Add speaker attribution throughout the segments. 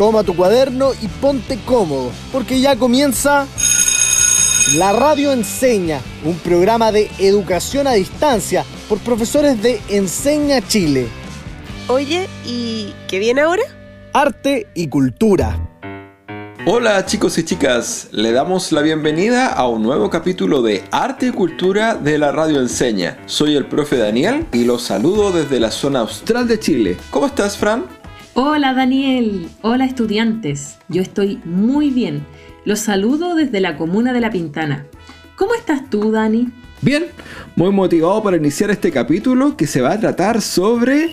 Speaker 1: toma tu cuaderno y ponte cómodo, porque ya comienza La Radio Enseña, un programa de educación a distancia por profesores de Enseña Chile.
Speaker 2: Oye, ¿y qué viene ahora?
Speaker 1: Arte y cultura.
Speaker 3: Hola chicos y chicas, le damos la bienvenida a un nuevo capítulo de Arte y Cultura de la Radio Enseña. Soy el profe Daniel y los saludo desde la zona austral de Chile. ¿Cómo estás, Fran?
Speaker 4: Hola Daniel, hola estudiantes, yo estoy muy bien. Los saludo desde la comuna de La Pintana. ¿Cómo estás tú, Dani?
Speaker 3: Bien, muy motivado para iniciar este capítulo que se va a tratar sobre...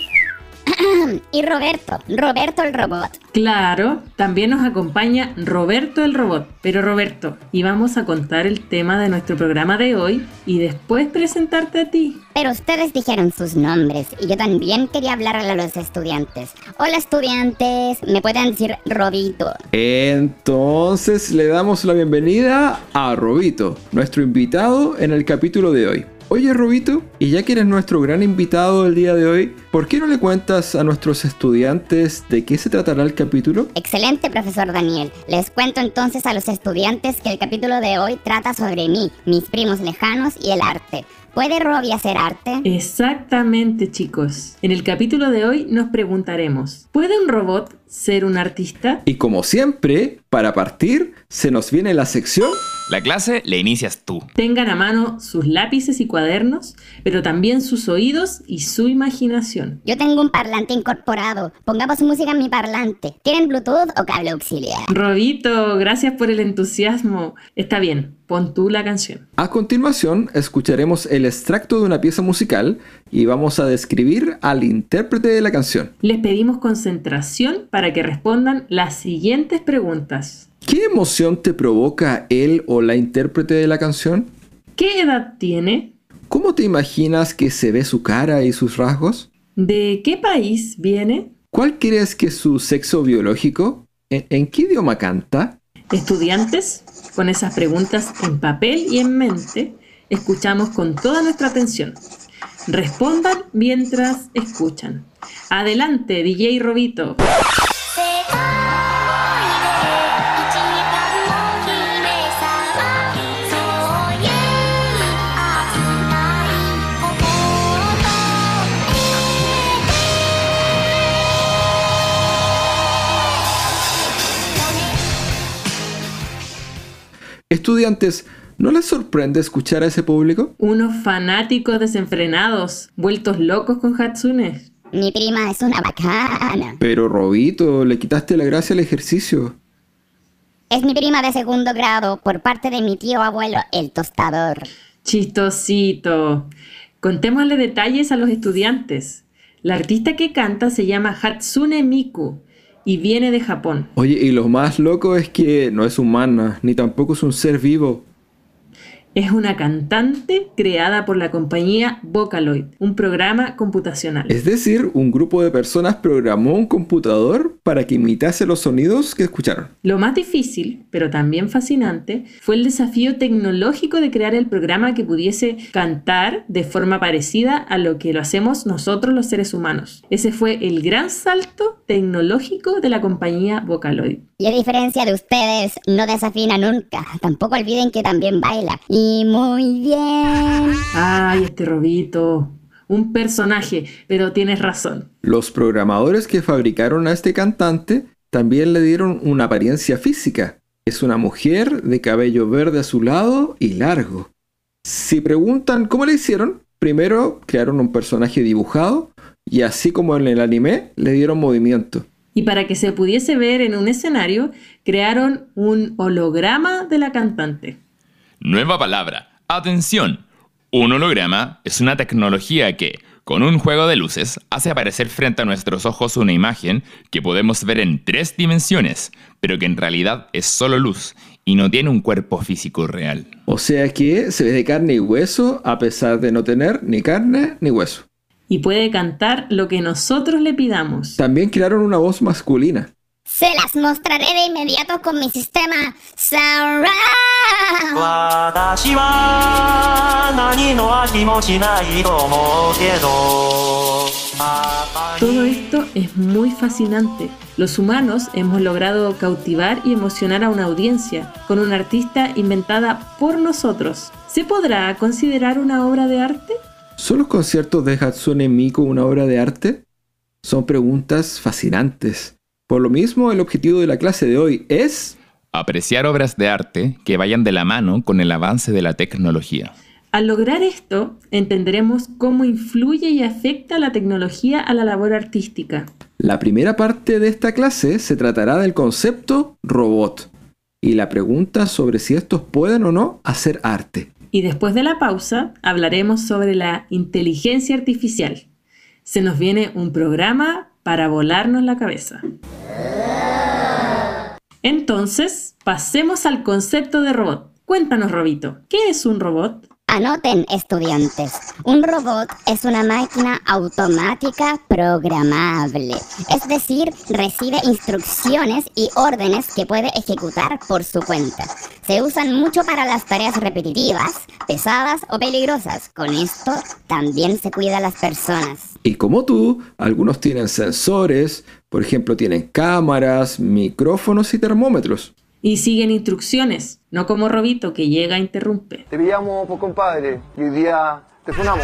Speaker 5: y Roberto, Roberto el robot.
Speaker 4: Claro, también nos acompaña Roberto el robot. Pero Roberto, íbamos a contar el tema de nuestro programa de hoy y después presentarte a ti.
Speaker 5: Pero ustedes dijeron sus nombres y yo también quería hablarle a los estudiantes. Hola estudiantes, me pueden decir Robito.
Speaker 3: Entonces le damos la bienvenida a Robito, nuestro invitado en el capítulo de hoy. Oye Robito, y ya que eres nuestro gran invitado el día de hoy, ¿por qué no le cuentas a nuestros estudiantes de qué se tratará el capítulo?
Speaker 5: Excelente, profesor Daniel. Les cuento entonces a los estudiantes que el capítulo de hoy trata sobre mí, mis primos lejanos y el arte. ¿Puede Robbie hacer arte?
Speaker 4: Exactamente, chicos. En el capítulo de hoy nos preguntaremos, ¿puede un robot ser un artista?
Speaker 3: Y como siempre, para partir, se nos viene la sección...
Speaker 6: La clase la inicias tú.
Speaker 4: Tengan a mano sus lápices y cuadernos, pero también sus oídos y su imaginación.
Speaker 5: Yo tengo un parlante incorporado. Pongamos música en mi parlante. ¿Tienen Bluetooth o cable auxiliar?
Speaker 4: Robito, gracias por el entusiasmo. Está bien, pon tú la canción.
Speaker 3: A continuación, escucharemos el extracto de una pieza musical y vamos a describir al intérprete de la canción.
Speaker 4: Les pedimos concentración para que respondan las siguientes preguntas.
Speaker 3: ¿Qué emoción te provoca él o la intérprete de la canción?
Speaker 4: ¿Qué edad tiene?
Speaker 3: ¿Cómo te imaginas que se ve su cara y sus rasgos?
Speaker 4: ¿De qué país viene?
Speaker 3: ¿Cuál crees que es su sexo biológico? ¿En, en qué idioma canta?
Speaker 4: Estudiantes, con esas preguntas en papel y en mente, escuchamos con toda nuestra atención. Respondan mientras escuchan. Adelante, DJ Robito.
Speaker 3: Estudiantes, ¿no les sorprende escuchar a ese público?
Speaker 4: Unos fanáticos desenfrenados, vueltos locos con Hatsune.
Speaker 5: Mi prima es una bacana.
Speaker 3: Pero Robito, le quitaste la gracia al ejercicio.
Speaker 5: Es mi prima de segundo grado por parte de mi tío abuelo, el tostador.
Speaker 4: Chistosito. Contémosle detalles a los estudiantes. La artista que canta se llama Hatsune Miku y viene de Japón.
Speaker 3: Oye, y lo más loco es que no es humana, ni tampoco es un ser vivo.
Speaker 4: Es una cantante creada por la compañía Vocaloid, un programa computacional.
Speaker 3: Es decir, un grupo de personas programó un computador para que imitase los sonidos que escucharon.
Speaker 4: Lo más difícil, pero también fascinante, fue el desafío tecnológico de crear el programa que pudiese cantar de forma parecida a lo que lo hacemos nosotros los seres humanos. Ese fue el gran salto tecnológico de la compañía Vocaloid.
Speaker 5: Y a diferencia de ustedes, no desafina nunca. Tampoco olviden que también baila. Y muy bien.
Speaker 4: Ay, este robito. Un personaje, pero tienes razón.
Speaker 3: Los programadores que fabricaron a este cantante también le dieron una apariencia física. Es una mujer de cabello verde azulado y largo. Si preguntan cómo le hicieron, primero crearon un personaje dibujado y así como en el anime le dieron movimiento
Speaker 4: y para que se pudiese ver en un escenario, crearon un holograma de la cantante.
Speaker 6: Nueva palabra. Atención. Un holograma es una tecnología que, con un juego de luces, hace aparecer frente a nuestros ojos una imagen que podemos ver en tres dimensiones, pero que en realidad es solo luz y no tiene un cuerpo físico real.
Speaker 3: O sea que se ve de carne y hueso a pesar de no tener ni carne ni hueso
Speaker 4: y puede cantar lo que nosotros le pidamos.
Speaker 3: También crearon una voz masculina.
Speaker 5: Se las mostraré de inmediato con mi sistema Surround.
Speaker 4: Todo esto es muy fascinante. Los humanos hemos logrado cautivar y emocionar a una audiencia con una artista inventada por nosotros. ¿Se podrá considerar una obra de arte?
Speaker 3: ¿Son los conciertos de Hatsune Miku una obra de arte? Son preguntas fascinantes. Por lo mismo, el objetivo de la clase de hoy es...
Speaker 6: Apreciar obras de arte que vayan de la mano con el avance de la tecnología.
Speaker 4: Al lograr esto, entenderemos cómo influye y afecta la tecnología a la labor artística.
Speaker 3: La primera parte de esta clase se tratará del concepto robot y la pregunta sobre si estos pueden o no hacer arte.
Speaker 4: Y después de la pausa hablaremos sobre la inteligencia artificial. Se nos viene un programa para volarnos la cabeza. Entonces, pasemos al concepto de robot. Cuéntanos, Robito, ¿qué es un robot?
Speaker 5: Anoten, estudiantes. Un robot es una máquina automática programable. Es decir, recibe instrucciones y órdenes que puede ejecutar por su cuenta. Se usan mucho para las tareas repetitivas, pesadas o peligrosas. Con esto también se cuida a las personas.
Speaker 3: Y como tú, algunos tienen sensores, por ejemplo, tienen cámaras, micrófonos y termómetros
Speaker 4: y siguen instrucciones, no como Robito que llega e interrumpe.
Speaker 7: Te pillamos, por compadre, y hoy día te sonamos.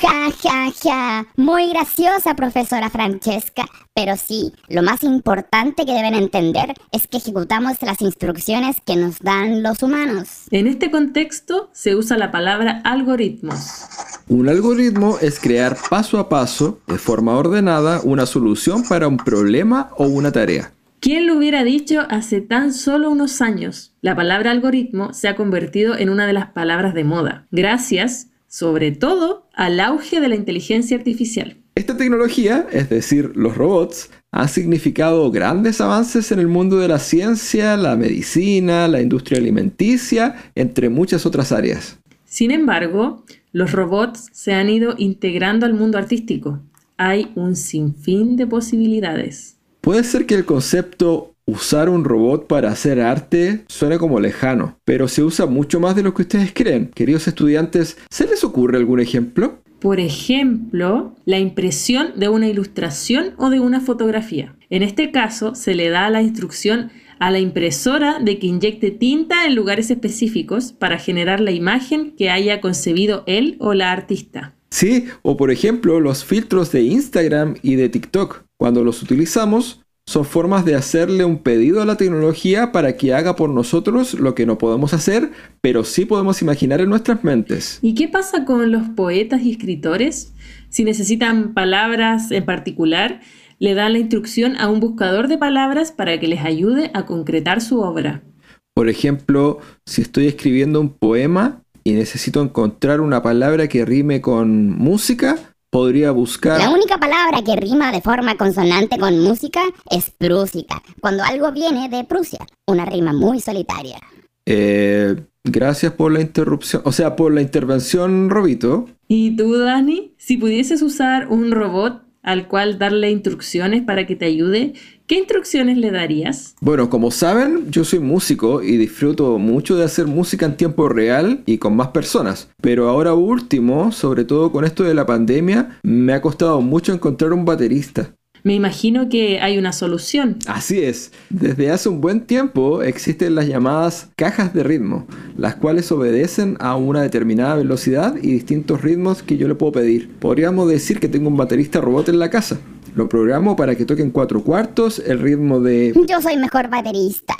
Speaker 5: Ja, ja, ja. Muy graciosa, profesora Francesca. Pero sí, lo más importante que deben entender es que ejecutamos las instrucciones que nos dan los humanos.
Speaker 4: En este contexto se usa la palabra algoritmos.
Speaker 3: Un algoritmo es crear paso a paso, de forma ordenada, una solución para un problema o una tarea.
Speaker 4: ¿Quién lo hubiera dicho hace tan solo unos años? La palabra algoritmo se ha convertido en una de las palabras de moda, gracias, sobre todo, al auge de la inteligencia artificial.
Speaker 3: Esta tecnología, es decir, los robots, ha significado grandes avances en el mundo de la ciencia, la medicina, la industria alimenticia, entre muchas otras áreas.
Speaker 4: Sin embargo, los robots se han ido integrando al mundo artístico. Hay un sinfín de posibilidades.
Speaker 3: Puede ser que el concepto usar un robot para hacer arte suene como lejano, pero se usa mucho más de lo que ustedes creen. Queridos estudiantes, ¿se les ocurre algún ejemplo?
Speaker 4: Por ejemplo, la impresión de una ilustración o de una fotografía. En este caso, se le da la instrucción a la impresora de que inyecte tinta en lugares específicos para generar la imagen que haya concebido él o la artista.
Speaker 3: Sí, o por ejemplo los filtros de Instagram y de TikTok. Cuando los utilizamos, son formas de hacerle un pedido a la tecnología para que haga por nosotros lo que no podemos hacer, pero sí podemos imaginar en nuestras mentes.
Speaker 4: ¿Y qué pasa con los poetas y escritores? Si necesitan palabras en particular, le dan la instrucción a un buscador de palabras para que les ayude a concretar su obra.
Speaker 3: Por ejemplo, si estoy escribiendo un poema y necesito encontrar una palabra que rime con música, podría buscar...
Speaker 5: La única palabra que rima de forma consonante con música es prúsica, cuando algo viene de Prusia, una rima muy solitaria.
Speaker 3: Eh, gracias por la interrupción, o sea, por la intervención, Robito.
Speaker 4: ¿Y tú, Dani? Si pudieses usar un robot al cual darle instrucciones para que te ayude, ¿qué instrucciones le darías?
Speaker 3: Bueno, como saben, yo soy músico y disfruto mucho de hacer música en tiempo real y con más personas. Pero ahora último, sobre todo con esto de la pandemia, me ha costado mucho encontrar un baterista.
Speaker 4: Me imagino que hay una solución.
Speaker 3: Así es. Desde hace un buen tiempo existen las llamadas cajas de ritmo, las cuales obedecen a una determinada velocidad y distintos ritmos que yo le puedo pedir. Podríamos decir que tengo un baterista robot en la casa. Lo programo para que toque en cuatro cuartos el ritmo de...
Speaker 5: Yo soy mejor baterista.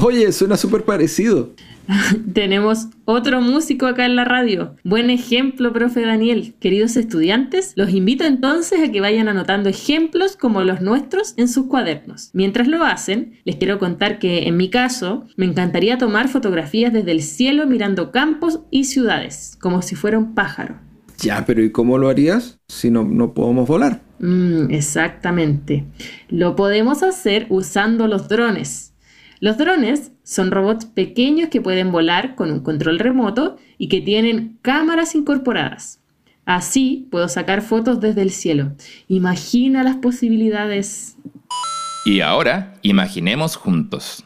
Speaker 3: Oye, suena súper parecido.
Speaker 4: Tenemos otro músico acá en la radio. Buen ejemplo, profe Daniel. Queridos estudiantes, los invito entonces a que vayan anotando ejemplos como los nuestros en sus cuadernos. Mientras lo hacen, les quiero contar que en mi caso me encantaría tomar fotografías desde el cielo mirando campos y ciudades, como si fuera un pájaro.
Speaker 3: Ya, pero ¿y cómo lo harías si no, no podemos volar?
Speaker 4: Mm, exactamente. Lo podemos hacer usando los drones. Los drones son robots pequeños que pueden volar con un control remoto y que tienen cámaras incorporadas. Así puedo sacar fotos desde el cielo. Imagina las posibilidades.
Speaker 6: Y ahora, imaginemos juntos.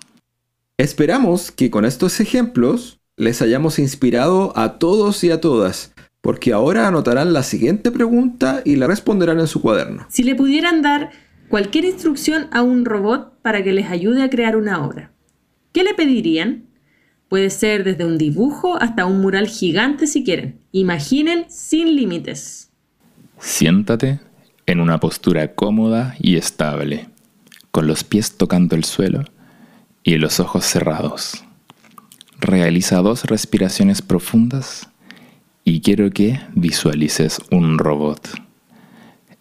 Speaker 3: Esperamos que con estos ejemplos les hayamos inspirado a todos y a todas, porque ahora anotarán la siguiente pregunta y la responderán en su cuaderno.
Speaker 4: Si le pudieran dar cualquier instrucción a un robot para que les ayude a crear una obra, ¿qué le pedirían? Puede ser desde un dibujo hasta un mural gigante si quieren. Imaginen sin límites.
Speaker 6: Siéntate en una postura cómoda y estable, con los pies tocando el suelo y los ojos cerrados. Realiza dos respiraciones profundas y quiero que visualices un robot.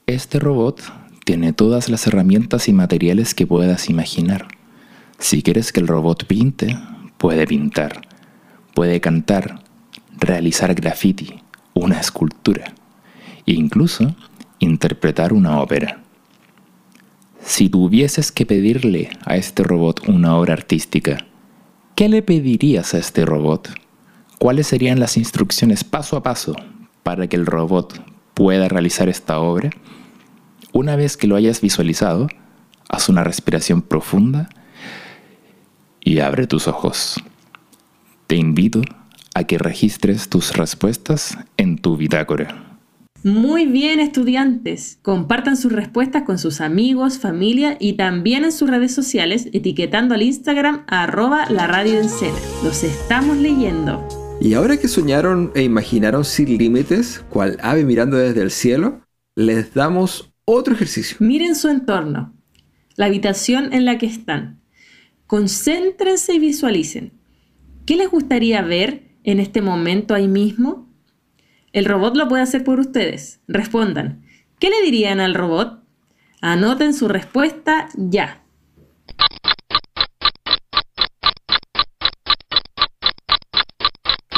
Speaker 6: Este robot tiene todas las herramientas y materiales que puedas imaginar. Si quieres que el robot pinte, puede pintar, puede cantar, realizar graffiti, una escultura e incluso interpretar una ópera. Si tuvieses que pedirle a este robot una obra artística, ¿qué le pedirías a este robot? ¿Cuáles serían las instrucciones paso a paso para que el robot pueda realizar esta obra? Una vez que lo hayas visualizado, haz una respiración profunda y abre tus ojos. Te invito a que registres tus respuestas en tu bitácora.
Speaker 4: Muy bien, estudiantes. Compartan sus respuestas con sus amigos, familia y también en sus redes sociales, etiquetando al Instagram arroba la radio Los estamos leyendo.
Speaker 3: Y ahora que soñaron e imaginaron sin límites, cual ave mirando desde el cielo, les damos otro ejercicio.
Speaker 4: Miren su entorno, la habitación en la que están. Concéntrense y visualicen. ¿Qué les gustaría ver en este momento ahí mismo? El robot lo puede hacer por ustedes. Respondan. ¿Qué le dirían al robot? Anoten su respuesta ya.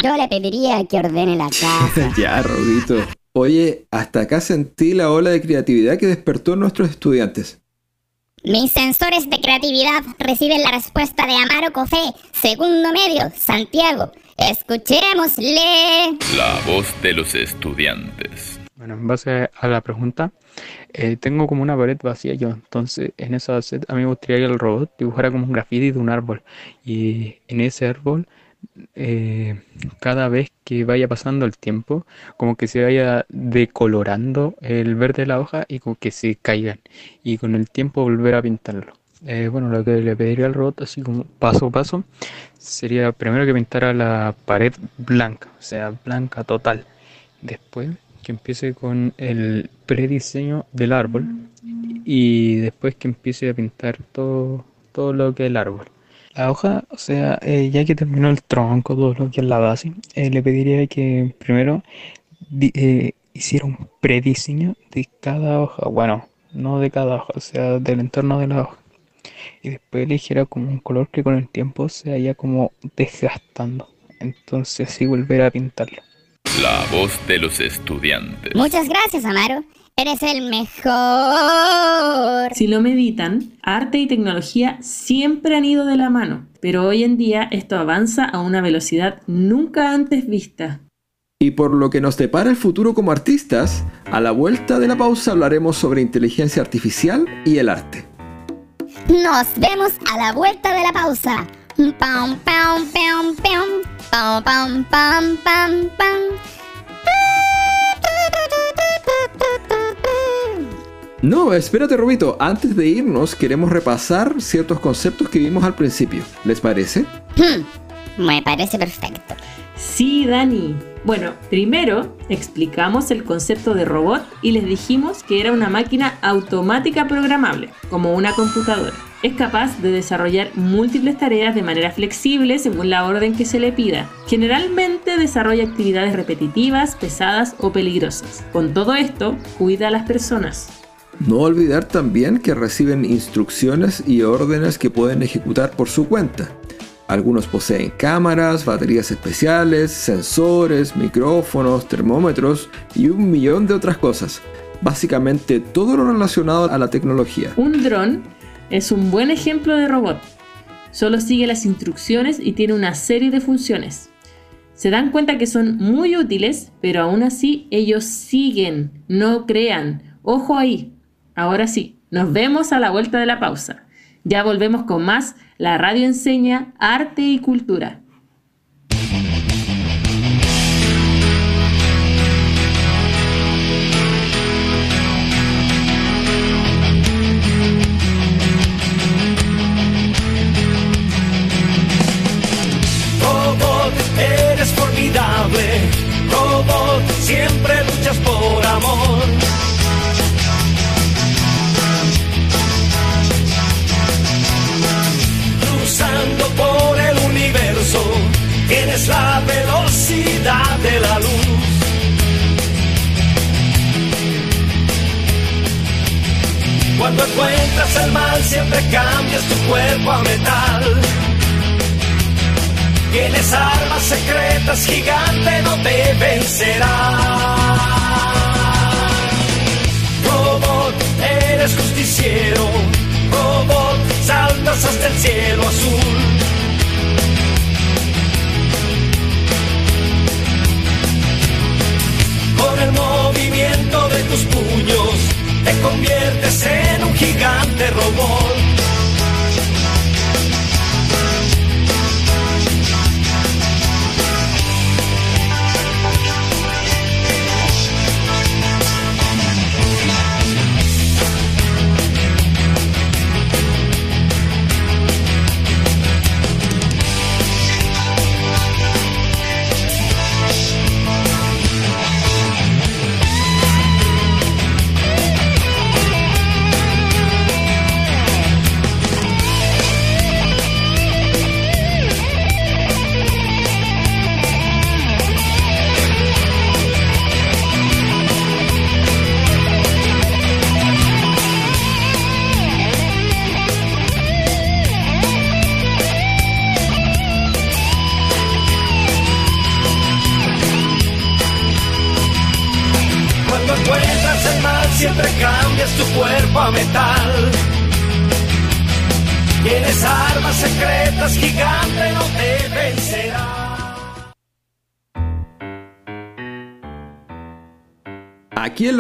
Speaker 5: Yo le pediría que ordene la casa.
Speaker 3: ya, Robito. Oye, hasta acá sentí la ola de creatividad que despertó en nuestros estudiantes.
Speaker 5: Mis sensores de creatividad reciben la respuesta de Amaro Cofé, segundo medio, Santiago. Escuchémosle.
Speaker 6: La voz de los estudiantes.
Speaker 8: Bueno, en base a la pregunta, eh, tengo como una pared vacía yo, entonces en esa set a mí me gustaría que el robot dibujara como un graffiti de un árbol y en ese árbol eh, cada vez que vaya pasando el tiempo, como que se vaya decolorando el verde de la hoja y como que se caigan. Y con el tiempo volver a pintarlo. Eh, bueno, lo que le pediría al robot, así como paso a paso, sería primero que pintara la pared blanca, o sea, blanca total. Después que empiece con el prediseño del árbol y después que empiece a pintar todo, todo lo que es el árbol. La hoja, o sea, eh, ya que terminó el tronco, todo lo que es la base, eh, le pediría que primero eh, hiciera un prediseño de cada hoja. Bueno, no de cada hoja, o sea, del entorno de la hoja. Y después eligiera como un color que con el tiempo se vaya como desgastando. Entonces así volver a pintarlo.
Speaker 6: La voz de los estudiantes.
Speaker 5: Muchas gracias, Amaro. Eres el mejor.
Speaker 4: Si lo meditan, arte y tecnología siempre han ido de la mano, pero hoy en día esto avanza a una velocidad nunca antes vista.
Speaker 3: Y por lo que nos depara el futuro como artistas, a la vuelta de la pausa hablaremos sobre inteligencia artificial y el arte.
Speaker 5: Nos vemos a la vuelta de la pausa. Pam, pam, pam, pam, pam, pam, pam, pam.
Speaker 3: No, espérate, Rubito. Antes de irnos, queremos repasar ciertos conceptos que vimos al principio. ¿Les parece?
Speaker 5: Hmm, me parece perfecto.
Speaker 4: Sí, Dani. Bueno, primero explicamos el concepto de robot y les dijimos que era una máquina automática programable, como una computadora. Es capaz de desarrollar múltiples tareas de manera flexible según la orden que se le pida. Generalmente desarrolla actividades repetitivas, pesadas o peligrosas. Con todo esto, cuida a las personas.
Speaker 3: No olvidar también que reciben instrucciones y órdenes que pueden ejecutar por su cuenta. Algunos poseen cámaras, baterías especiales, sensores, micrófonos, termómetros y un millón de otras cosas. Básicamente todo lo relacionado a la tecnología.
Speaker 4: Un dron es un buen ejemplo de robot. Solo sigue las instrucciones y tiene una serie de funciones. Se dan cuenta que son muy útiles, pero aún así ellos siguen, no crean. Ojo ahí, Ahora sí, nos vemos a la vuelta de la pausa. Ya volvemos con más La Radio Enseña Arte y Cultura.
Speaker 9: Robot, eres formidable. Robot, siempre luchas por amor tienes la velocidad de la luz. Cuando encuentras el mal siempre cambias tu cuerpo a metal. Tienes armas secretas, gigante no te vencerá. Robot, eres justiciero. Robot, saltas hasta el cielo azul. Tus puños te conviertes en un gigante robot.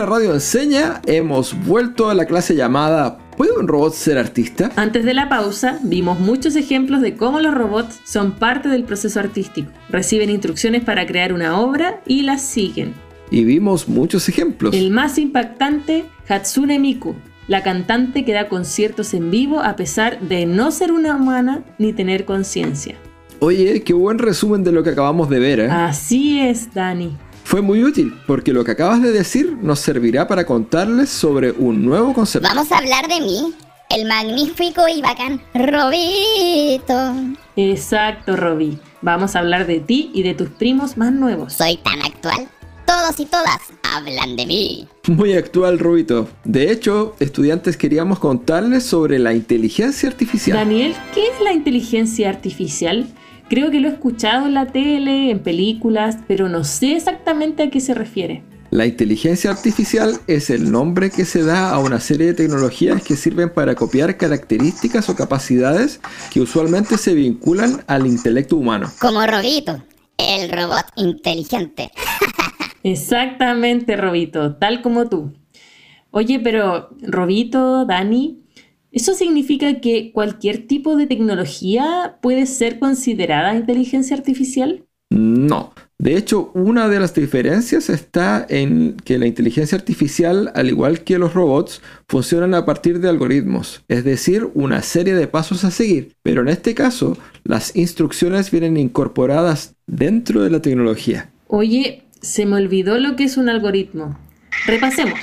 Speaker 3: La radio enseña hemos vuelto a la clase llamada ¿Puede un robot ser artista?
Speaker 4: Antes de la pausa, vimos muchos ejemplos de cómo los robots son parte del proceso artístico. Reciben instrucciones para crear una obra y las siguen.
Speaker 3: Y vimos muchos ejemplos.
Speaker 4: El más impactante, Hatsune Miku, la cantante que da conciertos en vivo a pesar de no ser una humana ni tener conciencia.
Speaker 3: Oye, qué buen resumen de lo que acabamos de ver, ¿eh?
Speaker 4: Así es, Dani.
Speaker 3: Fue muy útil porque lo que acabas de decir nos servirá para contarles sobre un nuevo concepto.
Speaker 5: Vamos a hablar de mí, el magnífico y bacán Robito.
Speaker 4: Exacto, Robbie. Vamos a hablar de ti y de tus primos más nuevos.
Speaker 5: Soy tan actual. Todos y todas hablan de mí.
Speaker 3: Muy actual, Rubito. De hecho, estudiantes queríamos contarles sobre la inteligencia artificial.
Speaker 4: Daniel, ¿qué es la inteligencia artificial? Creo que lo he escuchado en la tele, en películas, pero no sé exactamente a qué se refiere.
Speaker 3: La inteligencia artificial es el nombre que se da a una serie de tecnologías que sirven para copiar características o capacidades que usualmente se vinculan al intelecto humano.
Speaker 5: Como Robito, el robot inteligente.
Speaker 4: Exactamente, Robito, tal como tú. Oye, pero Robito, Dani, ¿eso significa que cualquier tipo de tecnología puede ser considerada inteligencia artificial?
Speaker 3: No. De hecho, una de las diferencias está en que la inteligencia artificial, al igual que los robots, funcionan a partir de algoritmos, es decir, una serie de pasos a seguir. Pero en este caso, las instrucciones vienen incorporadas dentro de la tecnología.
Speaker 4: Oye, se me olvidó lo que es un algoritmo. Repasemos.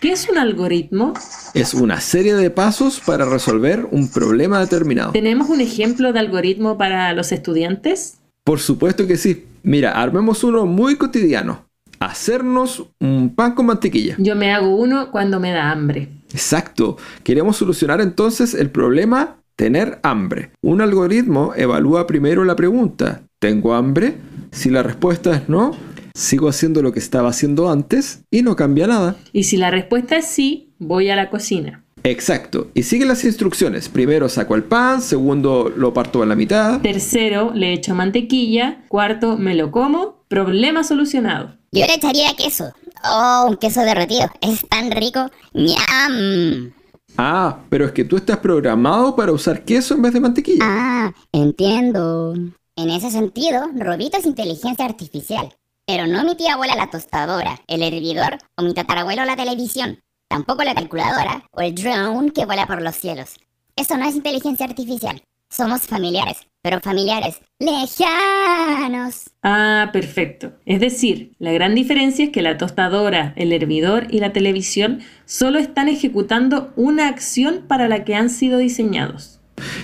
Speaker 4: ¿Qué es un algoritmo?
Speaker 3: Es una serie de pasos para resolver un problema determinado.
Speaker 4: ¿Tenemos un ejemplo de algoritmo para los estudiantes?
Speaker 3: Por supuesto que sí. Mira, armemos uno muy cotidiano. Hacernos un pan con mantequilla.
Speaker 4: Yo me hago uno cuando me da hambre.
Speaker 3: Exacto. Queremos solucionar entonces el problema tener hambre. Un algoritmo evalúa primero la pregunta, ¿tengo hambre? Si la respuesta es no, sigo haciendo lo que estaba haciendo antes y no cambia nada.
Speaker 4: Y si la respuesta es sí, voy a la cocina.
Speaker 3: Exacto. Y sigue las instrucciones. Primero saco el pan, segundo lo parto a la mitad.
Speaker 4: Tercero, le echo mantequilla. Cuarto, me lo como. Problema solucionado.
Speaker 5: Yo le echaría queso. Oh, un queso derretido. Es tan rico. ¡Ñam!
Speaker 3: Ah, pero es que tú estás programado para usar queso en vez de mantequilla.
Speaker 5: Ah, entiendo. En ese sentido, Robito es inteligencia artificial. Pero no mi tía abuela la tostadora, el hervidor o mi tatarabuelo la televisión. Tampoco la calculadora o el drone que vuela por los cielos. Eso no es inteligencia artificial. Somos familiares, pero familiares lejanos.
Speaker 4: Ah, perfecto. Es decir, la gran diferencia es que la tostadora, el hervidor y la televisión solo están ejecutando una acción para la que han sido diseñados.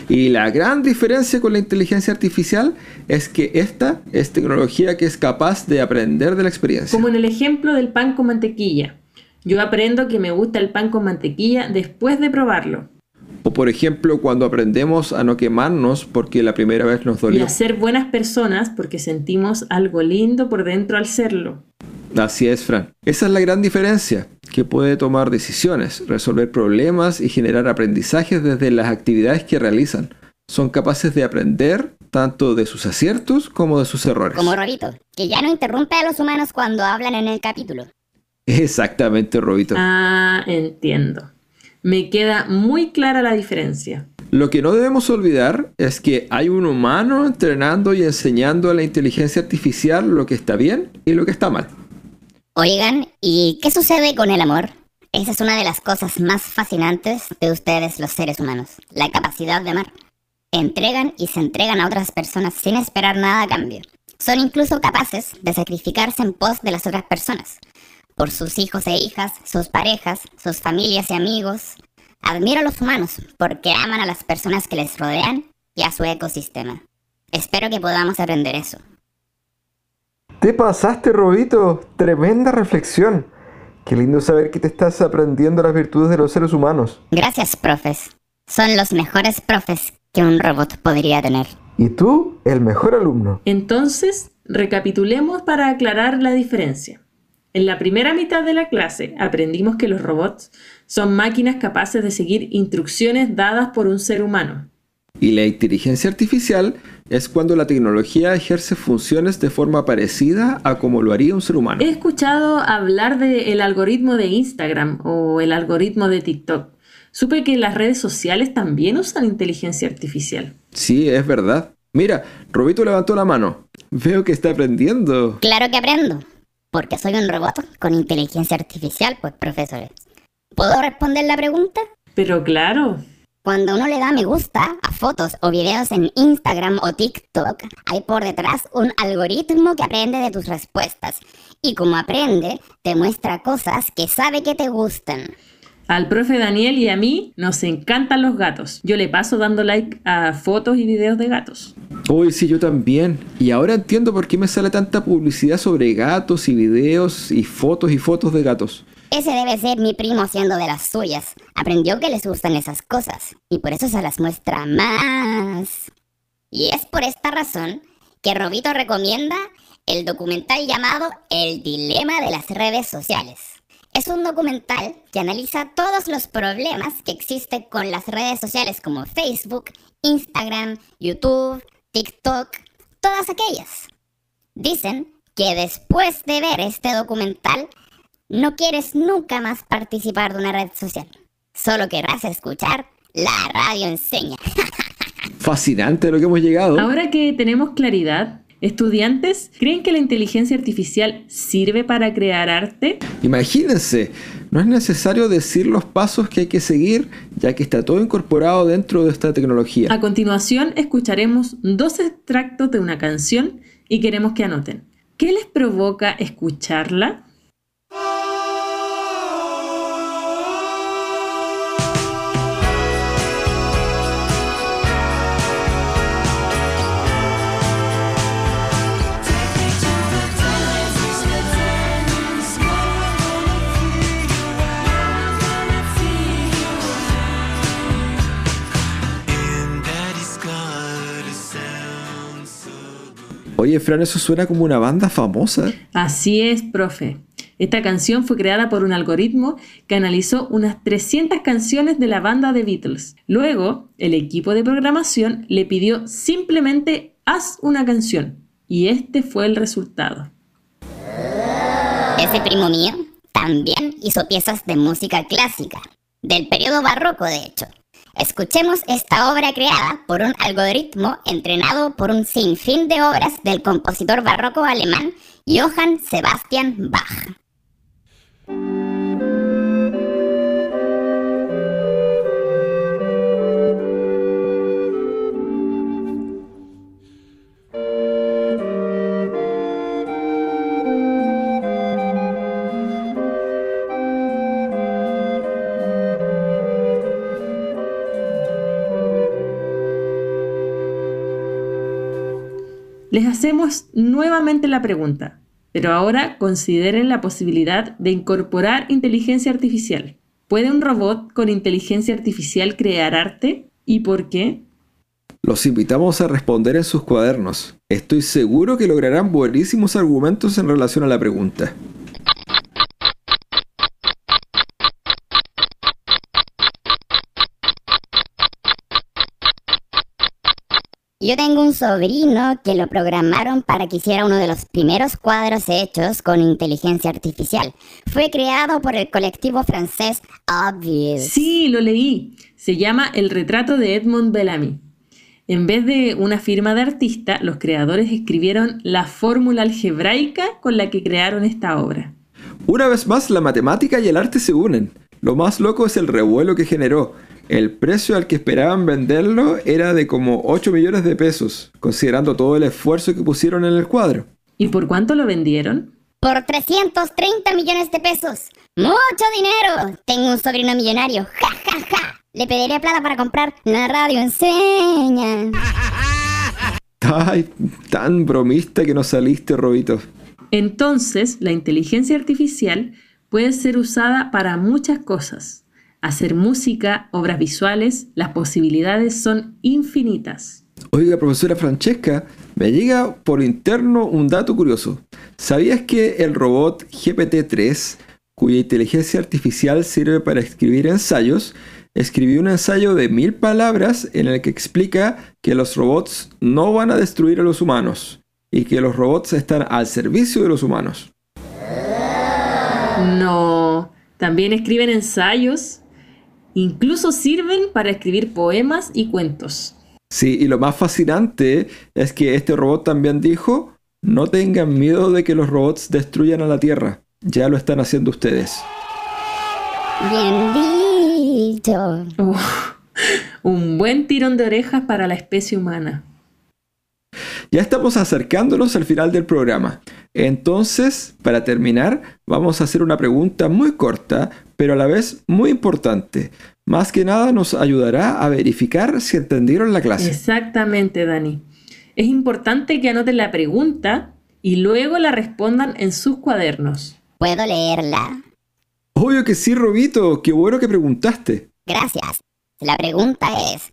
Speaker 3: Y la gran diferencia con la inteligencia artificial es que esta es tecnología que es capaz de aprender de la experiencia.
Speaker 4: Como en el ejemplo del pan con mantequilla. Yo aprendo que me gusta el pan con mantequilla después de probarlo.
Speaker 3: O por ejemplo cuando aprendemos a no quemarnos porque la primera vez nos
Speaker 4: Y
Speaker 3: dolió.
Speaker 4: a ser buenas personas porque sentimos algo lindo por dentro al serlo.
Speaker 3: Así es, Fran. Esa es la gran diferencia, que puede tomar decisiones, resolver problemas y generar aprendizajes desde las actividades que realizan. Son capaces de aprender tanto de sus aciertos como de sus errores.
Speaker 5: Como Robito, que ya no interrumpe a los humanos cuando hablan en el capítulo.
Speaker 3: Exactamente, Robito.
Speaker 4: Ah, entiendo. Me queda muy clara la diferencia.
Speaker 3: Lo que no debemos olvidar es que hay un humano entrenando y enseñando a la inteligencia artificial lo que está bien y lo que está mal.
Speaker 5: Oigan, ¿y qué sucede con el amor? Esa es una de las cosas más fascinantes de ustedes los seres humanos, la capacidad de amar. Entregan y se entregan a otras personas sin esperar nada a cambio. Son incluso capaces de sacrificarse en pos de las otras personas, por sus hijos e hijas, sus parejas, sus familias y amigos. Admiro a los humanos porque aman a las personas que les rodean y a su ecosistema. Espero que podamos aprender eso.
Speaker 3: Te pasaste, Robito. Tremenda reflexión. Qué lindo saber que te estás aprendiendo las virtudes de los seres humanos.
Speaker 5: Gracias, profes. Son los mejores profes que un robot podría tener.
Speaker 3: Y tú, el mejor alumno.
Speaker 4: Entonces, recapitulemos para aclarar la diferencia. En la primera mitad de la clase aprendimos que los robots son máquinas capaces de seguir instrucciones dadas por un ser humano.
Speaker 3: Y la inteligencia artificial es cuando la tecnología ejerce funciones de forma parecida a como lo haría un ser humano.
Speaker 4: He escuchado hablar del algoritmo de Instagram o el algoritmo de TikTok. Supe que las redes sociales también usan inteligencia artificial.
Speaker 3: Sí, es verdad. Mira, Robito levantó la mano. Veo que está aprendiendo.
Speaker 5: Claro que aprendo, porque soy un robot con inteligencia artificial, pues profesores. ¿Puedo responder la pregunta?
Speaker 4: Pero claro,
Speaker 5: Cuando uno le da me gusta a fotos o videos en Instagram o TikTok, hay por detrás un algoritmo que aprende de tus respuestas. Y como aprende, te muestra cosas que sabe que te gustan.
Speaker 4: Al profe Daniel y a mí nos encantan los gatos. Yo le paso dando like a fotos y videos de gatos.
Speaker 3: Uy, sí, yo también. Y ahora entiendo por qué me sale tanta publicidad sobre gatos y videos y fotos y fotos de gatos.
Speaker 5: Ese debe ser mi primo haciendo de las suyas. Aprendió que les gustan esas cosas y por eso se las muestra más. Y es por esta razón que Robito recomienda el documental llamado El Dilema de las Redes Sociales. Es un documental que analiza todos los problemas que existen con las redes sociales como Facebook, Instagram, YouTube, TikTok, todas aquellas. Dicen que después de ver este documental, no quieres nunca más participar de una red social. Solo querrás escuchar la radio enseña.
Speaker 3: Fascinante lo que hemos llegado.
Speaker 4: Ahora que tenemos claridad, estudiantes, ¿creen que la inteligencia artificial sirve para crear arte?
Speaker 3: Imagínense, no es necesario decir los pasos que hay que seguir, ya que está todo incorporado dentro de esta tecnología.
Speaker 4: A continuación escucharemos dos extractos de una canción y queremos que anoten. ¿Qué les provoca escucharla?
Speaker 3: Oye, Fran, eso suena como una banda famosa.
Speaker 4: Así es, profe. Esta canción fue creada por un algoritmo que analizó unas 300 canciones de la banda de Beatles. Luego, el equipo de programación le pidió simplemente haz una canción. Y este fue el resultado.
Speaker 5: Ese primo mío también hizo piezas de música clásica, del periodo barroco de hecho. Escuchemos esta obra creada por un algoritmo entrenado por un sinfín de obras del compositor barroco alemán Johann Sebastian Bach.
Speaker 4: Les hacemos nuevamente la pregunta, pero ahora consideren la posibilidad de incorporar inteligencia artificial. ¿Puede un robot con inteligencia artificial crear arte? ¿Y por qué?
Speaker 3: Los invitamos a responder en sus cuadernos. Estoy seguro que lograrán buenísimos argumentos en relación a la pregunta.
Speaker 5: Yo tengo un sobrino que lo programaron para que hiciera uno de los primeros cuadros hechos con inteligencia artificial. Fue creado por el colectivo francés Obvious.
Speaker 4: Sí, lo leí. Se llama El retrato de Edmond Bellamy. En vez de una firma de artista, los creadores escribieron la fórmula algebraica con la que crearon esta obra.
Speaker 3: Una vez más, la matemática y el arte se unen. Lo más loco es el revuelo que generó. El precio al que esperaban venderlo era de como 8 millones de pesos, considerando todo el esfuerzo que pusieron en el cuadro.
Speaker 4: ¿Y por cuánto lo vendieron?
Speaker 5: Por 330 millones de pesos. ¡Mucho dinero! Tengo un sobrino millonario. ¡Ja, ja, ja! Le pediría plata para comprar la radio enseña.
Speaker 3: Ay, tan bromista que no saliste, Robito.
Speaker 4: Entonces, la inteligencia artificial puede ser usada para muchas cosas hacer música, obras visuales, las posibilidades son infinitas.
Speaker 3: Oiga, profesora Francesca, me llega por interno un dato curioso. ¿Sabías que el robot GPT-3, cuya inteligencia artificial sirve para escribir ensayos, escribió un ensayo de mil palabras en el que explica que los robots no van a destruir a los humanos y que los robots están al servicio de los humanos?
Speaker 4: No, también escriben ensayos. Incluso sirven para escribir poemas y cuentos.
Speaker 3: Sí, y lo más fascinante es que este robot también dijo, no tengan miedo de que los robots destruyan a la Tierra, ya lo están haciendo ustedes.
Speaker 5: Bien dicho.
Speaker 4: Un buen tirón de orejas para la especie humana.
Speaker 3: Ya estamos acercándonos al final del programa. Entonces, para terminar, vamos a hacer una pregunta muy corta, pero a la vez muy importante. Más que nada nos ayudará a verificar si entendieron la clase.
Speaker 4: Exactamente, Dani. Es importante que anoten la pregunta y luego la respondan en sus cuadernos.
Speaker 5: ¿Puedo leerla?
Speaker 3: Obvio que sí, Robito. Qué bueno que preguntaste.
Speaker 5: Gracias. La pregunta es,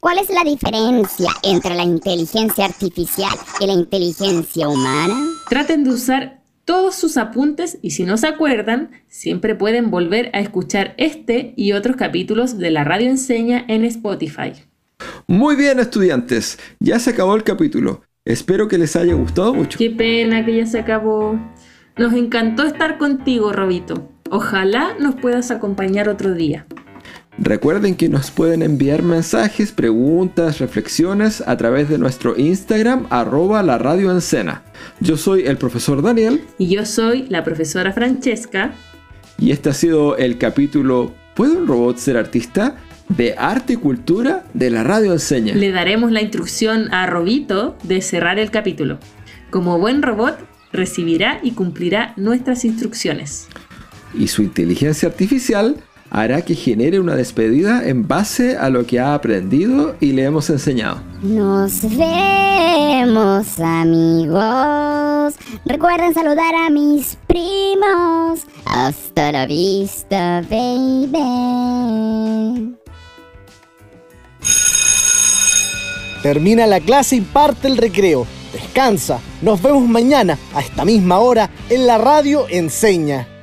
Speaker 5: ¿cuál es la diferencia entre la inteligencia artificial y la inteligencia humana?
Speaker 4: Traten de usar todos sus apuntes y si no se acuerdan, siempre pueden volver a escuchar este y otros capítulos de la radio enseña en Spotify.
Speaker 3: Muy bien, estudiantes. Ya se acabó el capítulo. Espero que les haya gustado mucho.
Speaker 4: Qué pena que ya se acabó. Nos encantó estar contigo, Robito. Ojalá nos puedas acompañar otro día.
Speaker 3: Recuerden que nos pueden enviar mensajes, preguntas, reflexiones a través de nuestro Instagram arroba la radio Yo soy el profesor Daniel.
Speaker 4: Y yo soy la profesora Francesca.
Speaker 3: Y este ha sido el capítulo ¿Puede un robot ser artista? de arte y cultura de la radio enseña.
Speaker 4: Le daremos la instrucción a Robito de cerrar el capítulo. Como buen robot, recibirá y cumplirá nuestras instrucciones.
Speaker 3: Y su inteligencia artificial hará que genere una despedida en base a lo que ha aprendido y le hemos enseñado.
Speaker 5: Nos vemos amigos. Recuerden saludar a mis primos. Hasta la vista, baby.
Speaker 1: Termina la clase y parte el recreo. Descansa. Nos vemos mañana a esta misma hora en la radio Enseña.